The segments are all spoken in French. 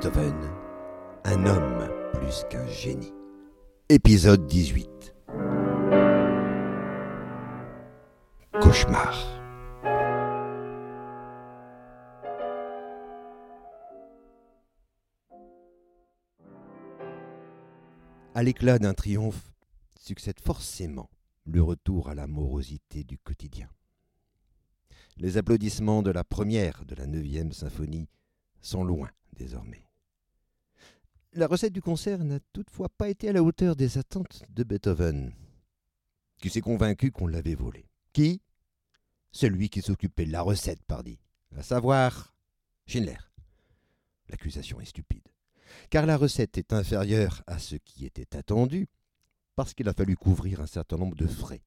Beethoven, un homme plus qu'un génie. Épisode 18. Cauchemar. À l'éclat d'un triomphe succède forcément le retour à la morosité du quotidien. Les applaudissements de la première de la neuvième symphonie sont loin désormais. La recette du concert n'a toutefois pas été à la hauteur des attentes de Beethoven, qui s'est convaincu qu'on l'avait volé. Qui? Celui qui s'occupait de la recette, pardi, à savoir Schindler. L'accusation est stupide, car la recette est inférieure à ce qui était attendu, parce qu'il a fallu couvrir un certain nombre de frais.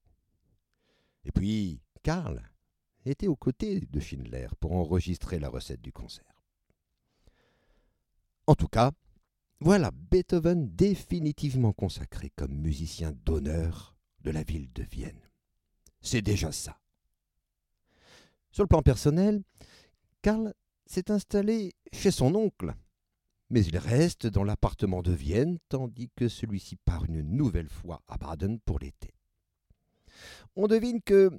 Et puis, Karl était aux côtés de Schindler pour enregistrer la recette du concert. En tout cas, voilà Beethoven définitivement consacré comme musicien d'honneur de la ville de Vienne. C'est déjà ça. Sur le plan personnel, Karl s'est installé chez son oncle, mais il reste dans l'appartement de Vienne tandis que celui-ci part une nouvelle fois à Baden pour l'été. On devine que,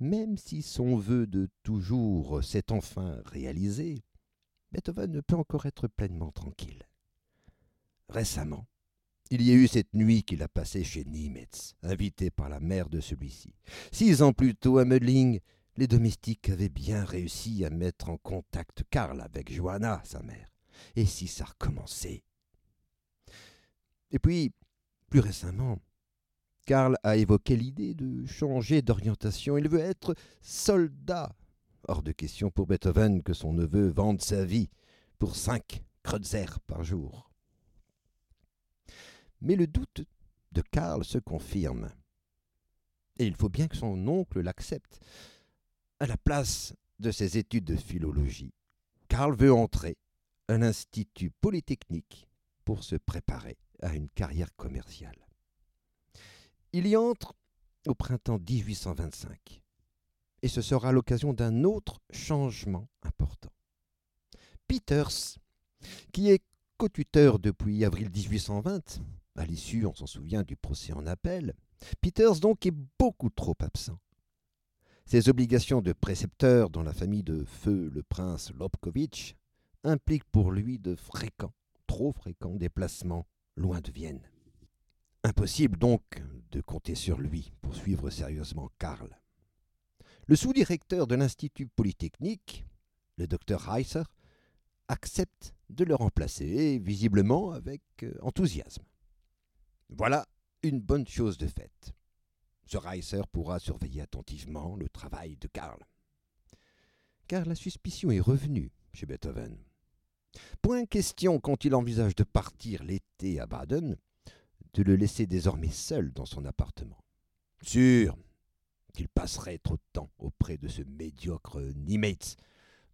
même si son vœu de toujours s'est enfin réalisé, Beethoven ne peut encore être pleinement tranquille. Récemment, il y a eu cette nuit qu'il a passée chez Niemetz, invité par la mère de celui-ci. Six ans plus tôt, à Mödling, les domestiques avaient bien réussi à mettre en contact Karl avec Johanna, sa mère. Et si ça recommençait? Et puis, plus récemment, Karl a évoqué l'idée de changer d'orientation. Il veut être soldat Hors de question pour Beethoven que son neveu vende sa vie pour cinq kreutzer par jour. Mais le doute de Karl se confirme. Et il faut bien que son oncle l'accepte. À la place de ses études de philologie, Karl veut entrer à l'Institut Polytechnique pour se préparer à une carrière commerciale. Il y entre au printemps 1825 et ce sera l'occasion d'un autre changement important. Peters, qui est co-tuteur depuis avril 1820, à l'issue, on s'en souvient, du procès en appel, Peters donc est beaucoup trop absent. Ses obligations de précepteur dans la famille de feu le prince Lobkowitz impliquent pour lui de fréquents, trop fréquents déplacements loin de Vienne. Impossible donc de compter sur lui pour suivre sérieusement Karl. Le sous-directeur de l'Institut Polytechnique, le docteur Heiser, accepte de le remplacer, visiblement avec euh, enthousiasme. Voilà une bonne chose de faite. Ce Reiser pourra surveiller attentivement le travail de Karl. Car la suspicion est revenue chez Beethoven. Point question, quand il envisage de partir l'été à Baden, de le laisser désormais seul dans son appartement. Sûr, qu'il passerait trop de temps auprès de ce médiocre Niemetz,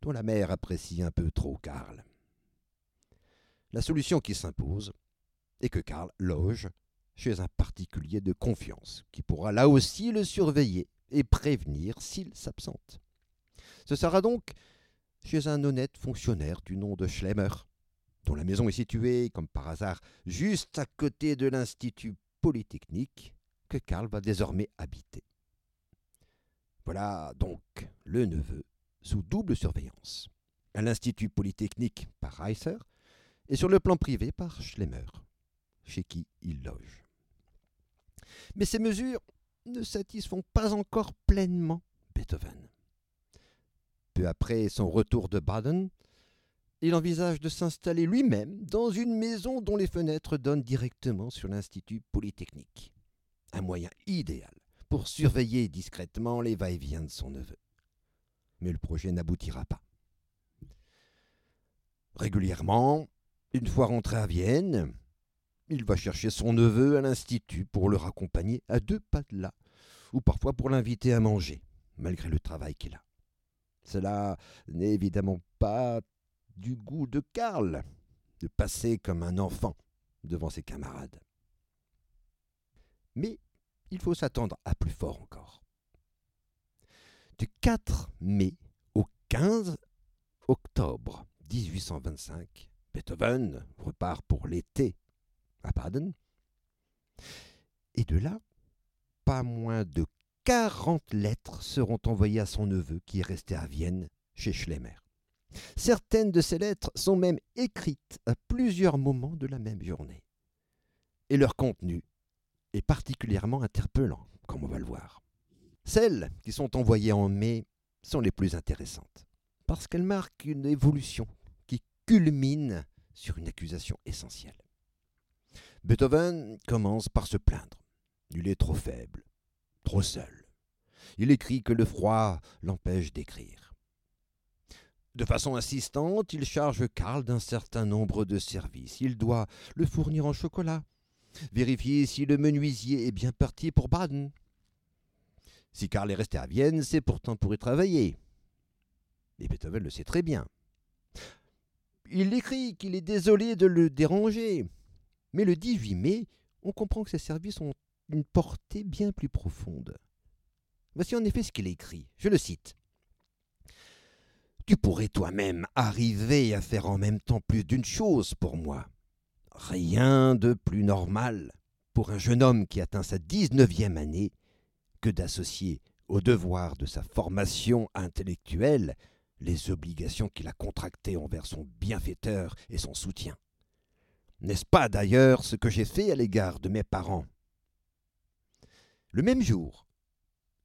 dont la mère apprécie un peu trop Karl. La solution qui s'impose est que Karl loge chez un particulier de confiance, qui pourra là aussi le surveiller et prévenir s'il s'absente. Ce sera donc chez un honnête fonctionnaire du nom de Schlemmer, dont la maison est située, comme par hasard, juste à côté de l'Institut Polytechnique, que Karl va désormais habiter. Voilà donc le neveu sous double surveillance. À l'Institut Polytechnique par Reiser et sur le plan privé par Schlemmer, chez qui il loge. Mais ces mesures ne satisfont pas encore pleinement Beethoven. Peu après son retour de Baden, il envisage de s'installer lui-même dans une maison dont les fenêtres donnent directement sur l'Institut Polytechnique. Un moyen idéal pour surveiller discrètement les va-et-vient de son neveu. Mais le projet n'aboutira pas. Régulièrement, une fois rentré à Vienne, il va chercher son neveu à l'institut pour le raccompagner à deux pas de là, ou parfois pour l'inviter à manger, malgré le travail qu'il a. Cela n'est évidemment pas du goût de Karl de passer comme un enfant devant ses camarades. Mais il faut s'attendre à plus fort encore. Du 4 mai au 15 octobre 1825, Beethoven repart pour l'été à Baden. Et de là, pas moins de 40 lettres seront envoyées à son neveu qui est resté à Vienne chez Schlemmer. Certaines de ces lettres sont même écrites à plusieurs moments de la même journée. Et leur contenu est particulièrement interpellant, comme on va le voir. Celles qui sont envoyées en mai sont les plus intéressantes, parce qu'elles marquent une évolution qui culmine sur une accusation essentielle. Beethoven commence par se plaindre. Il est trop faible, trop seul. Il écrit que le froid l'empêche d'écrire. De façon insistante, il charge Karl d'un certain nombre de services. Il doit le fournir en chocolat, vérifier si le menuisier est bien parti pour Baden. Si Karl est resté à Vienne, c'est pourtant pour y travailler. Et Beethoven le sait très bien. Il écrit qu'il est désolé de le déranger. Mais le 18 mai, on comprend que ses services ont une portée bien plus profonde. Voici en effet ce qu'il écrit. Je le cite. Tu pourrais toi-même arriver à faire en même temps plus d'une chose pour moi. Rien de plus normal pour un jeune homme qui atteint sa dix-neuvième année que d'associer au devoir de sa formation intellectuelle les obligations qu'il a contractées envers son bienfaiteur et son soutien. N'est-ce pas d'ailleurs ce que j'ai fait à l'égard de mes parents? Le même jour,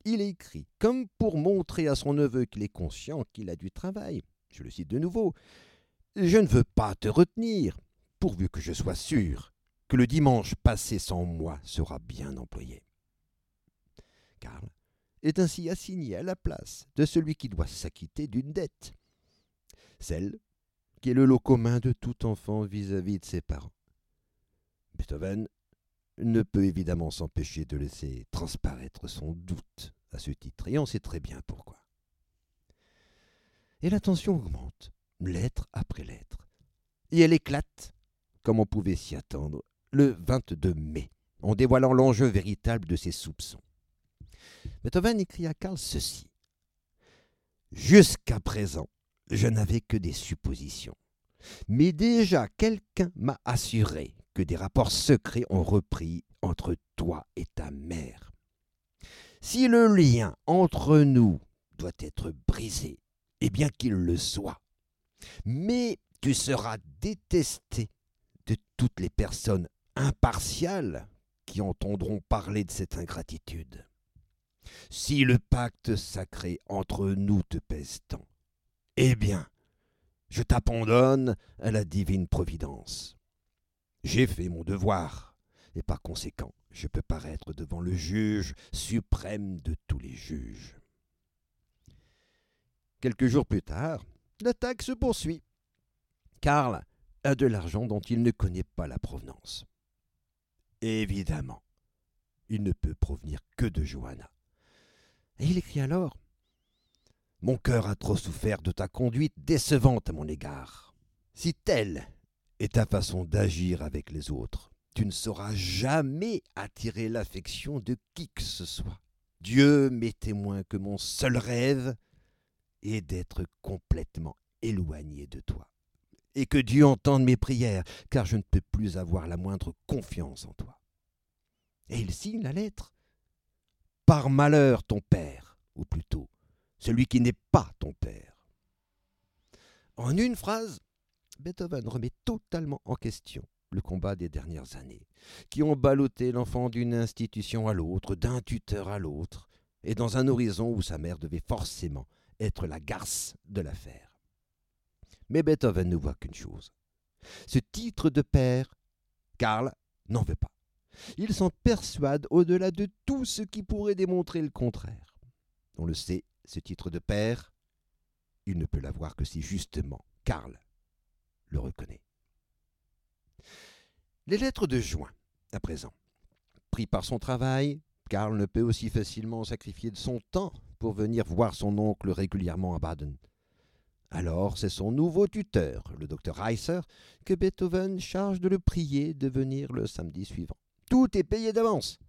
il écrit, comme pour montrer à son neveu qu'il est conscient qu'il a du travail. Je le cite de nouveau. Je ne veux pas te retenir, pourvu que je sois sûr que le dimanche passé sans moi sera bien employé. Karl est ainsi assigné à la place de celui qui doit s'acquitter d'une dette, celle est le lot commun de tout enfant vis-à-vis de ses parents. Beethoven ne peut évidemment s'empêcher de laisser transparaître son doute à ce titre, et on sait très bien pourquoi. Et la tension augmente, lettre après lettre, et elle éclate, comme on pouvait s'y attendre, le 22 mai, en dévoilant l'enjeu véritable de ses soupçons. Beethoven écrit à Karl ceci. Jusqu'à présent, je n'avais que des suppositions. Mais déjà quelqu'un m'a assuré que des rapports secrets ont repris entre toi et ta mère. Si le lien entre nous doit être brisé, eh bien qu'il le soit. Mais tu seras détesté de toutes les personnes impartiales qui entendront parler de cette ingratitude. Si le pacte sacré entre nous te pèse tant, eh bien, je t'abandonne à la divine providence. J'ai fait mon devoir, et par conséquent, je peux paraître devant le juge suprême de tous les juges. Quelques jours plus tard, l'attaque se poursuit. Karl a de l'argent dont il ne connaît pas la provenance. Évidemment, il ne peut provenir que de Johanna. Et il écrit alors Mon cœur a trop souffert de ta conduite décevante à mon égard. Si telle est ta façon d'agir avec les autres, tu ne sauras jamais attirer l'affection de qui que ce soit. Dieu m'est témoin que mon seul rêve est d'être complètement éloigné de toi. Et que Dieu entende mes prières, car je ne peux plus avoir la moindre confiance en toi. Et il signe la lettre par malheur ton père, ou plutôt celui qui n'est pas ton père. En une phrase, Beethoven remet totalement en question le combat des dernières années, qui ont ballotté l'enfant d'une institution à l'autre, d'un tuteur à l'autre, et dans un horizon où sa mère devait forcément être la garce de l'affaire. Mais Beethoven ne voit qu'une chose. Ce titre de père, Karl n'en veut pas. Il s'en persuade au-delà de tout ce qui pourrait démontrer le contraire. On le sait, ce titre de père, il ne peut l'avoir que si justement Karl le reconnaît. Les lettres de juin, à présent. Pris par son travail, Karl ne peut aussi facilement sacrifier de son temps pour venir voir son oncle régulièrement à Baden. Alors c'est son nouveau tuteur, le docteur Reiser, que Beethoven charge de le prier de venir le samedi suivant. Tout est payé d'avance.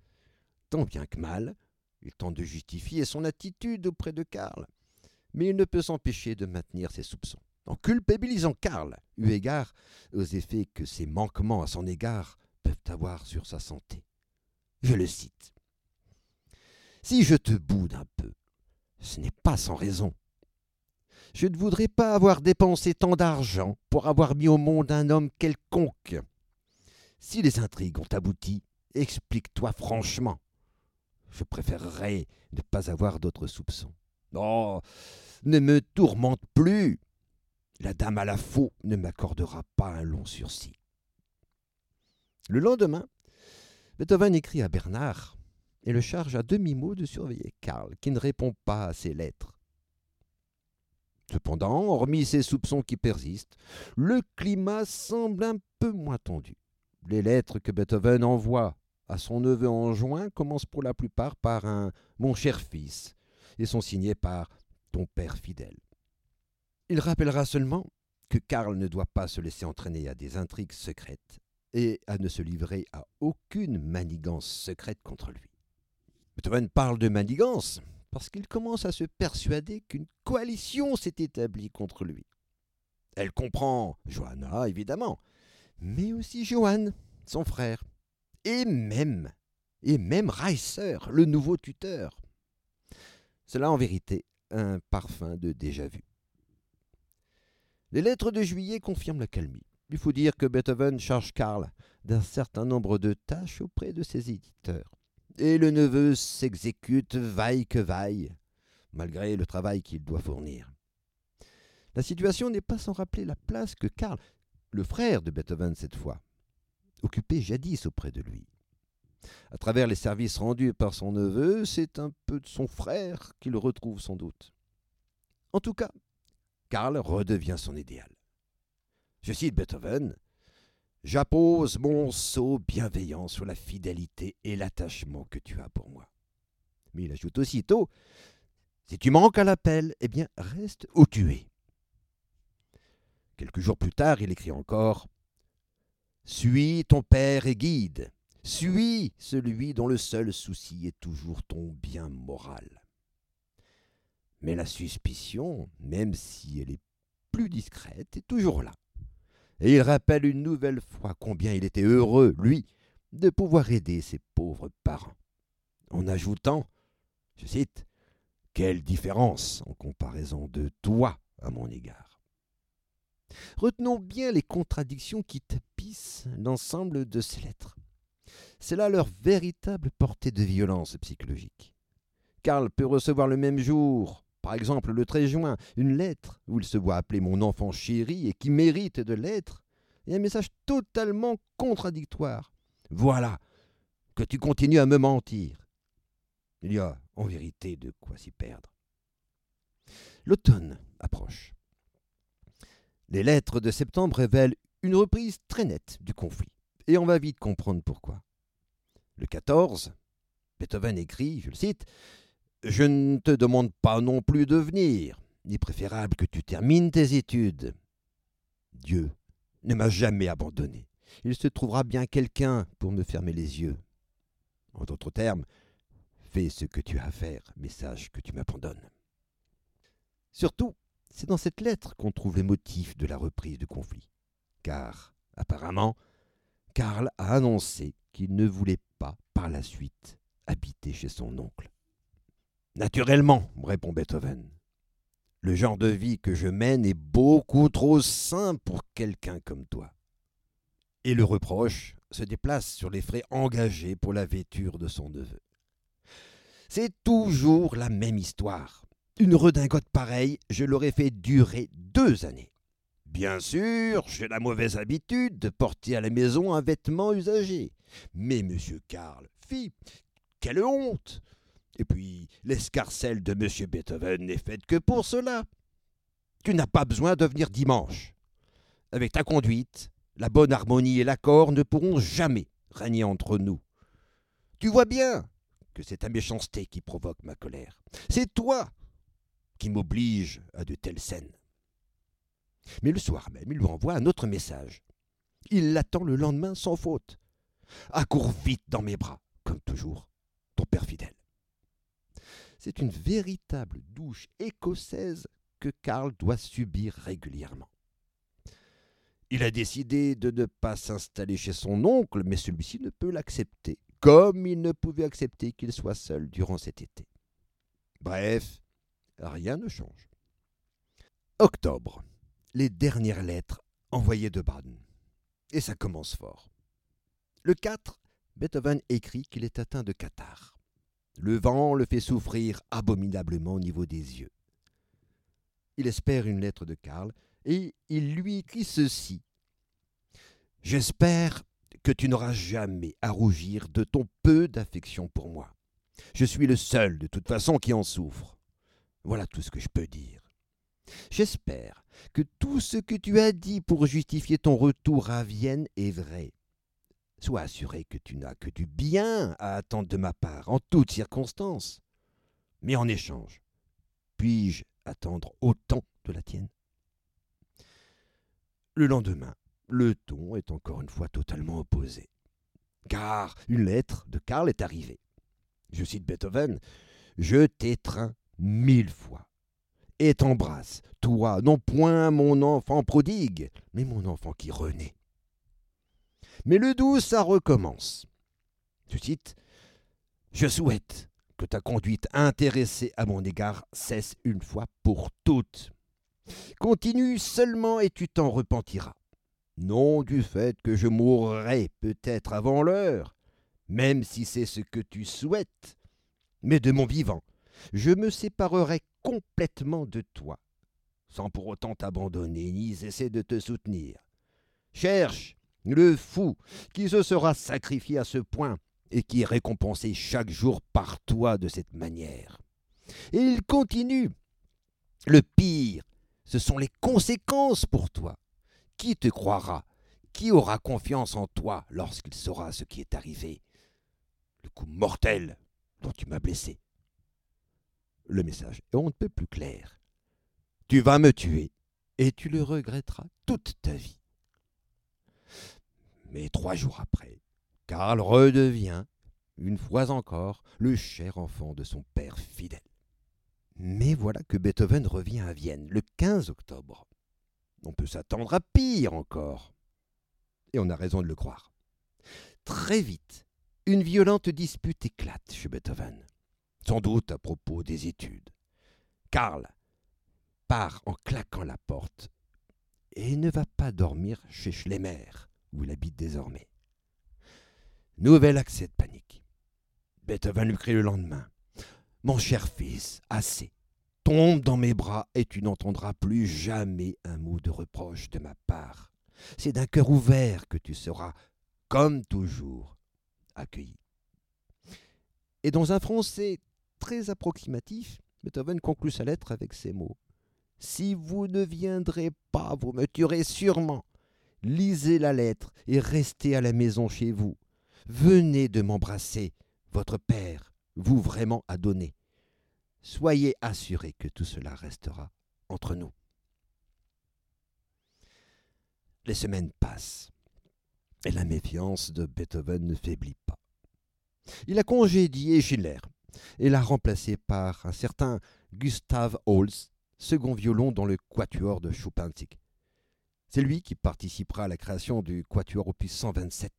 Tant bien que mal, il tente de justifier son attitude auprès de Karl, mais il ne peut s'empêcher de maintenir ses soupçons. en culpabilisant Karl, eu égard aux effets que ses manquements à son égard peuvent avoir sur sa santé. Je le cite. Si je te boude un peu, ce n'est pas sans raison. Je ne voudrais pas avoir dépensé tant d'argent pour avoir mis au monde un homme quelconque. Si les intrigues ont abouti, explique-toi franchement. Je préférerais ne pas avoir d'autres soupçons. Oh, ne me tourmente plus. La dame à la faux ne m'accordera pas un long sursis. Le lendemain, Beethoven écrit à Bernard et le charge à demi-mot de surveiller Karl, qui ne répond pas à ses lettres. Cependant, hormis ces soupçons qui persistent, le climat semble un peu moins tendu. Les lettres que Beethoven envoie à son neveu en juin commencent pour la plupart par un Mon cher fils et sont signées par Ton père fidèle. Il rappellera seulement que Karl ne doit pas se laisser entraîner à des intrigues secrètes et à ne se livrer à aucune manigance secrète contre lui. Beethoven parle de manigance parce qu'il commence à se persuader qu'une coalition s'est établie contre lui. Elle comprend Johanna, évidemment, mais aussi Johann, son frère, et même, et même Reiser, le nouveau tuteur. Cela en vérité un parfum de déjà-vu. Les lettres de juillet confirment la calmie. Il faut dire que Beethoven charge Karl d'un certain nombre de tâches auprès de ses éditeurs. Et le neveu s'exécute vaille que vaille, malgré le travail qu'il doit fournir. La situation n'est pas sans rappeler la place que Karl, le frère de Beethoven cette fois, occupait jadis auprès de lui. À travers les services rendus par son neveu, c'est un peu de son frère qu'il retrouve sans doute. En tout cas, Karl redevient son idéal. Je cite Beethoven J'appose mon sceau bienveillant sur la fidélité et l'attachement que tu as pour moi. Mais il ajoute aussitôt Si tu manques à l'appel, eh bien, reste où tu es. Quelques jours plus tard, il écrit encore Suis ton père et guide. Suis celui dont le seul souci est toujours ton bien moral. Mais la suspicion, même si elle est plus discrète, est toujours là. Et il rappelle une nouvelle fois combien il était heureux, lui, de pouvoir aider ses pauvres parents. En ajoutant, je cite, Quelle différence en comparaison de toi à mon égard. Retenons bien les contradictions qui l'ensemble de ces lettres. C'est là leur véritable portée de violence psychologique. Karl peut recevoir le même jour par exemple, le 13 juin, une lettre où il se voit appeler mon enfant chéri et qui mérite de l'être, et un message totalement contradictoire. Voilà que tu continues à me mentir. Il y a en vérité de quoi s'y perdre. L'automne approche. Les lettres de septembre révèlent une reprise très nette du conflit, et on va vite comprendre pourquoi. Le 14, Beethoven écrit, je le cite, je ne te demande pas non plus de venir. Il est préférable que tu termines tes études. Dieu ne m'a jamais abandonné. Il se trouvera bien quelqu'un pour me fermer les yeux. En d'autres termes, fais ce que tu as à faire, mais sache que tu m'abandonnes. Surtout, c'est dans cette lettre qu'on trouve les motifs de la reprise du conflit. Car, apparemment, Karl a annoncé qu'il ne voulait pas, par la suite, habiter chez son oncle. Naturellement, répond Beethoven. Le genre de vie que je mène est beaucoup trop sain pour quelqu'un comme toi. Et le reproche se déplace sur les frais engagés pour la vêture de son neveu. C'est toujours la même histoire. Une redingote pareille, je l'aurais fait durer deux années. Bien sûr, j'ai la mauvaise habitude de porter à la maison un vêtement usagé. Mais, monsieur Karl, fille, quelle honte et puis, l'escarcelle de M. Beethoven n'est faite que pour cela. Tu n'as pas besoin de venir dimanche. Avec ta conduite, la bonne harmonie et l'accord ne pourront jamais régner entre nous. Tu vois bien que c'est ta méchanceté qui provoque ma colère. C'est toi qui m'oblige à de telles scènes. Mais le soir même, il lui envoie un autre message. Il l'attend le lendemain sans faute. Accours vite dans mes bras, comme toujours, ton père fidèle. C'est une véritable douche écossaise que Karl doit subir régulièrement. Il a décidé de ne pas s'installer chez son oncle, mais celui-ci ne peut l'accepter, comme il ne pouvait accepter qu'il soit seul durant cet été. Bref, rien ne change. Octobre. Les dernières lettres envoyées de Baden. Et ça commence fort. Le 4, Beethoven écrit qu'il est atteint de catarrhe. Le vent le fait souffrir abominablement au niveau des yeux. Il espère une lettre de Karl et il lui écrit ceci. J'espère que tu n'auras jamais à rougir de ton peu d'affection pour moi. Je suis le seul, de toute façon, qui en souffre. Voilà tout ce que je peux dire. J'espère que tout ce que tu as dit pour justifier ton retour à Vienne est vrai. Sois assuré que tu n'as que du bien à attendre de ma part, en toutes circonstances. Mais en échange, puis-je attendre autant de la tienne? Le lendemain, le ton est encore une fois totalement opposé. Car une lettre de Karl est arrivée. Je cite Beethoven Je t'étreins mille fois et t'embrasse, toi, non point mon enfant prodigue, mais mon enfant qui renaît. Mais le doux, ça recommence. Je cite Je souhaite que ta conduite intéressée à mon égard cesse une fois pour toutes. Continue seulement et tu t'en repentiras non du fait que je mourrai peut-être avant l'heure, même si c'est ce que tu souhaites, mais de mon vivant, je me séparerai complètement de toi, sans pour autant t'abandonner ni cesser de te soutenir. Cherche le fou qui se sera sacrifié à ce point et qui est récompensé chaque jour par toi de cette manière. Et il continue. Le pire, ce sont les conséquences pour toi. Qui te croira Qui aura confiance en toi lorsqu'il saura ce qui est arrivé? Le coup mortel dont tu m'as blessé. Le message est on ne peut plus clair. Tu vas me tuer et tu le regretteras toute ta vie. Mais trois jours après, Karl redevient, une fois encore, le cher enfant de son père fidèle. Mais voilà que Beethoven revient à Vienne le 15 octobre. On peut s'attendre à pire encore. Et on a raison de le croire. Très vite, une violente dispute éclate chez Beethoven, sans doute à propos des études. Karl part en claquant la porte et ne va pas dormir chez Schlemmer, où il habite désormais. Nouvel accès de panique. Beethoven lui crie le lendemain Mon cher fils, assez. Tombe dans mes bras et tu n'entendras plus jamais un mot de reproche de ma part. C'est d'un cœur ouvert que tu seras, comme toujours, accueilli. Et dans un français très approximatif, Beethoven conclut sa lettre avec ces mots. Si vous ne viendrez pas, vous me tuerez sûrement. Lisez la lettre et restez à la maison chez vous. Venez de m'embrasser. Votre père vous vraiment a donné. Soyez assurés que tout cela restera entre nous. Les semaines passent et la méfiance de Beethoven ne faiblit pas. Il a congédié Schiller et l'a remplacé par un certain Gustav Holst, second violon dans le quatuor de Schuppanzig. C'est lui qui participera à la création du quatuor opus 127,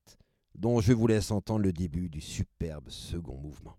dont je vous laisse entendre le début du superbe second mouvement.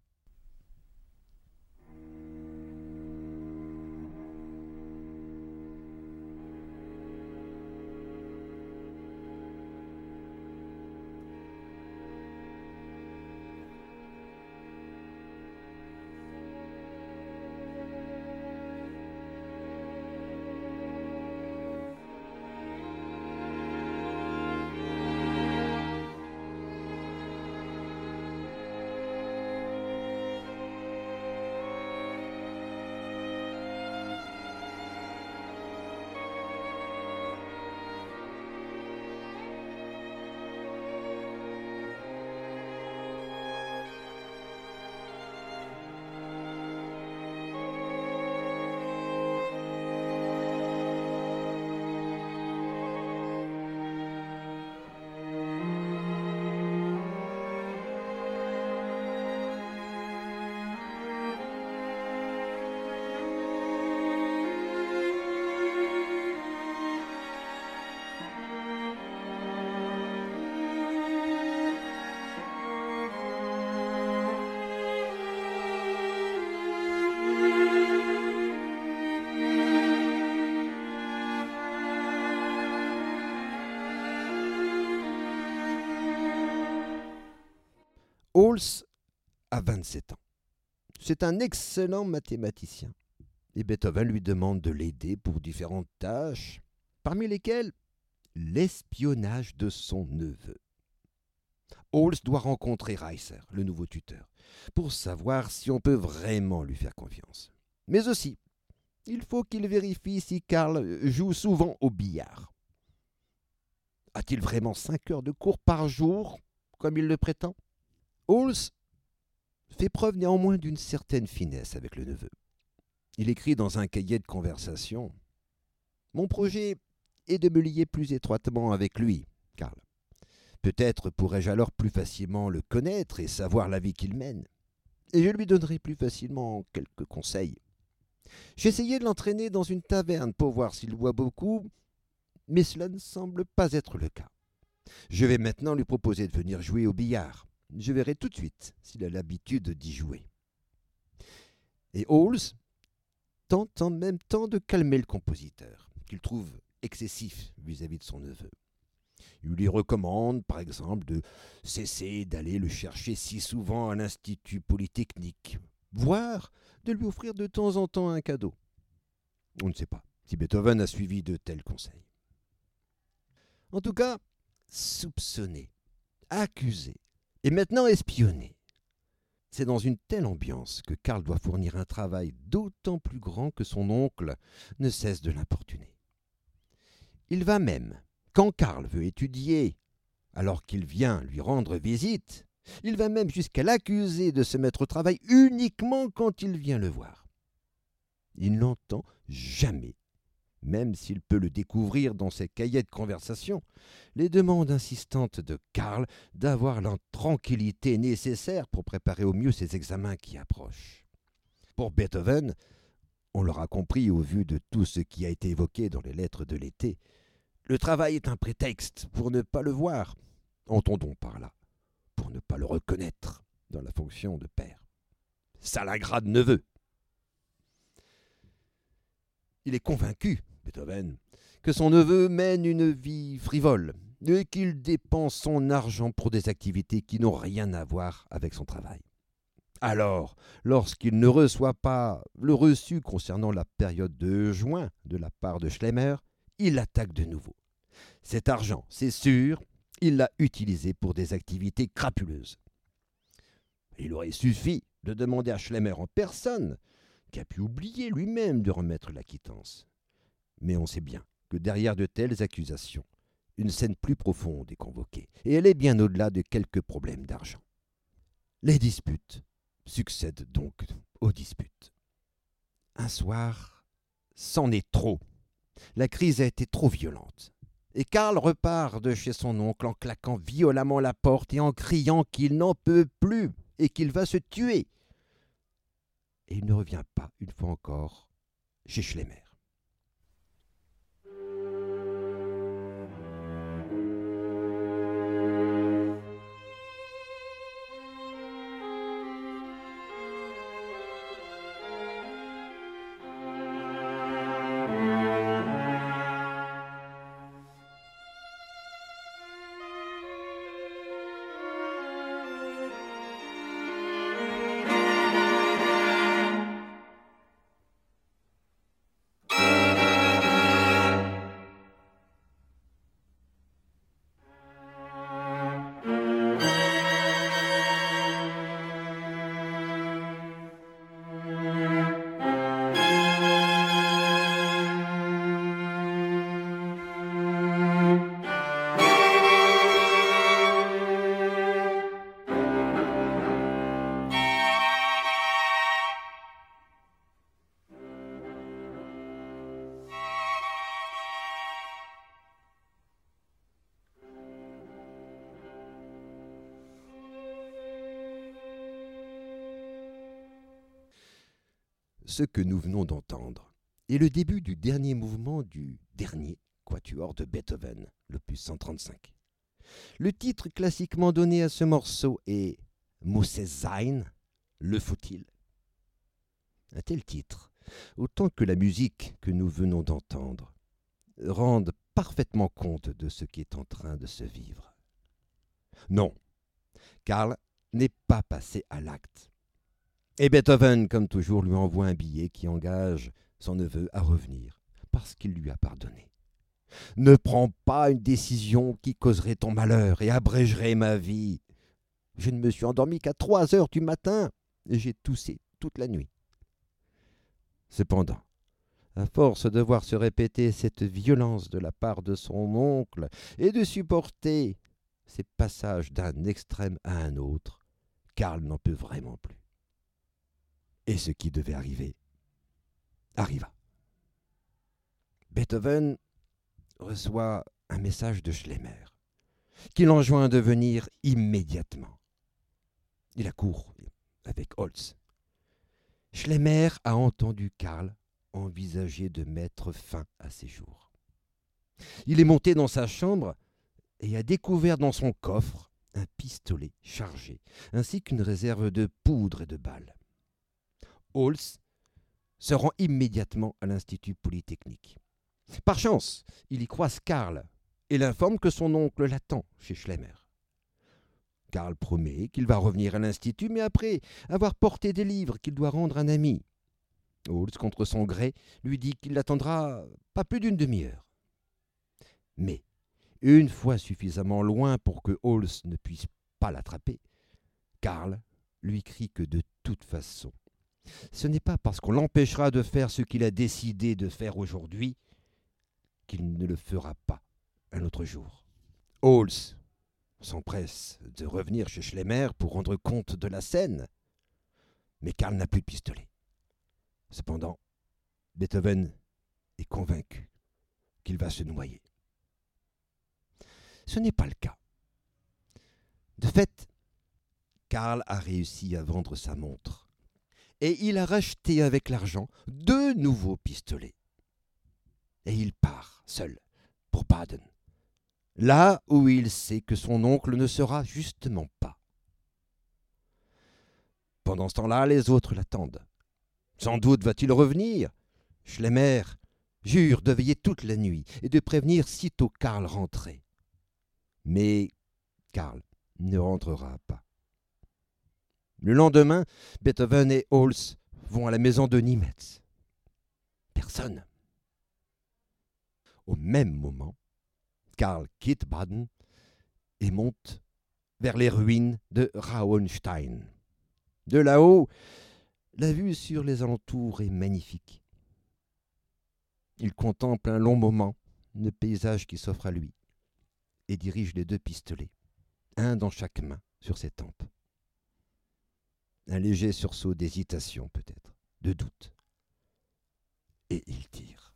Holz a 27 ans. C'est un excellent mathématicien. Et Beethoven lui demande de l'aider pour différentes tâches, parmi lesquelles l'espionnage de son neveu. Holz doit rencontrer Reiser, le nouveau tuteur, pour savoir si on peut vraiment lui faire confiance. Mais aussi, il faut qu'il vérifie si Karl joue souvent au billard. A-t-il vraiment cinq heures de cours par jour, comme il le prétend? Holz fait preuve néanmoins d'une certaine finesse avec le neveu. Il écrit dans un cahier de conversation Mon projet est de me lier plus étroitement avec lui, Karl. Peut-être pourrais-je alors plus facilement le connaître et savoir la vie qu'il mène. Et je lui donnerai plus facilement quelques conseils. Essayé de l'entraîner dans une taverne pour voir s'il boit beaucoup, mais cela ne semble pas être le cas. Je vais maintenant lui proposer de venir jouer au billard. Je verrai tout de suite s'il a l'habitude d'y jouer. Et Halls tente en même temps de calmer le compositeur, qu'il trouve excessif vis-à-vis de son neveu. Il lui recommande, par exemple, de cesser d'aller le chercher si souvent à l'Institut Polytechnique, voire de lui offrir de temps en temps un cadeau. On ne sait pas si Beethoven a suivi de tels conseils. En tout cas, soupçonné, accusé, et maintenant espionné. C'est dans une telle ambiance que Karl doit fournir un travail d'autant plus grand que son oncle ne cesse de l'importuner. Il va même, quand Karl veut étudier, alors qu'il vient lui rendre visite, il va même jusqu'à l'accuser de se mettre au travail uniquement quand il vient le voir. Il n'entend jamais même s'il peut le découvrir dans ses cahiers de conversation, les demandes insistantes de Karl d'avoir la tranquillité nécessaire pour préparer au mieux ses examens qui approchent. Pour Beethoven, on l'aura compris au vu de tout ce qui a été évoqué dans les lettres de l'été, le travail est un prétexte pour ne pas le voir, entendons par là, pour ne pas le reconnaître dans la fonction de père. Salagrade neveu. Il est convaincu Beethoven, que son neveu mène une vie frivole et qu'il dépense son argent pour des activités qui n'ont rien à voir avec son travail. Alors, lorsqu'il ne reçoit pas le reçu concernant la période de juin de la part de Schlemmer, il attaque de nouveau. Cet argent, c'est sûr, il l'a utilisé pour des activités crapuleuses. Il aurait suffi de demander à Schlemmer en personne, qui a pu oublier lui-même de remettre la quittance. Mais on sait bien que derrière de telles accusations, une scène plus profonde est convoquée, et elle est bien au-delà de quelques problèmes d'argent. Les disputes succèdent donc aux disputes. Un soir, c'en est trop. La crise a été trop violente. Et Karl repart de chez son oncle en claquant violemment la porte et en criant qu'il n'en peut plus et qu'il va se tuer. Et il ne revient pas, une fois encore, chez Schlemmer. Ce que nous venons d'entendre est le début du dernier mouvement du dernier quatuor de Beethoven, l'opus 135. Le titre classiquement donné à ce morceau est sein Le faut-il? Un tel titre, autant que la musique que nous venons d'entendre, rendent parfaitement compte de ce qui est en train de se vivre. Non, Karl n'est pas passé à l'acte. Et Beethoven, comme toujours, lui envoie un billet qui engage son neveu à revenir, parce qu'il lui a pardonné. Ne prends pas une décision qui causerait ton malheur et abrégerait ma vie. Je ne me suis endormi qu'à trois heures du matin et j'ai toussé toute la nuit. Cependant, à force de voir se répéter cette violence de la part de son oncle et de supporter ces passages d'un extrême à un autre, Karl n'en peut vraiment plus. Et ce qui devait arriver arriva. Beethoven reçoit un message de Schlemmer, qui l'enjoint de venir immédiatement. Il accourt avec Holz. Schlemmer a entendu Karl envisager de mettre fin à ses jours. Il est monté dans sa chambre et a découvert dans son coffre un pistolet chargé, ainsi qu'une réserve de poudre et de balles. Holz se rend immédiatement à l'Institut Polytechnique. Par chance, il y croise Karl et l'informe que son oncle l'attend chez Schlemmer. Karl promet qu'il va revenir à l'Institut, mais après avoir porté des livres qu'il doit rendre à un ami. Holz, contre son gré, lui dit qu'il l'attendra pas plus d'une demi-heure. Mais, une fois suffisamment loin pour que Holz ne puisse pas l'attraper, Karl lui crie que de toute façon, ce n'est pas parce qu'on l'empêchera de faire ce qu'il a décidé de faire aujourd'hui qu'il ne le fera pas un autre jour. Holz s'empresse de revenir chez Schlemmer pour rendre compte de la scène, mais Karl n'a plus de pistolet. Cependant, Beethoven est convaincu qu'il va se noyer. Ce n'est pas le cas. De fait, Karl a réussi à vendre sa montre et il a racheté avec l'argent deux nouveaux pistolets. Et il part seul pour Baden, là où il sait que son oncle ne sera justement pas. Pendant ce temps-là, les autres l'attendent. Sans doute va-t-il revenir. Schlemmer jure de veiller toute la nuit et de prévenir sitôt Karl rentrait. Mais Karl ne rentrera pas. Le lendemain, Beethoven et Holz vont à la maison de Niemetz. Personne. Au même moment, Karl quitte Baden et monte vers les ruines de Rauenstein. De là-haut, la vue sur les alentours est magnifique. Il contemple un long moment le paysage qui s'offre à lui et dirige les deux pistolets, un dans chaque main, sur ses tempes un léger sursaut d'hésitation peut-être, de doute. Et il tire.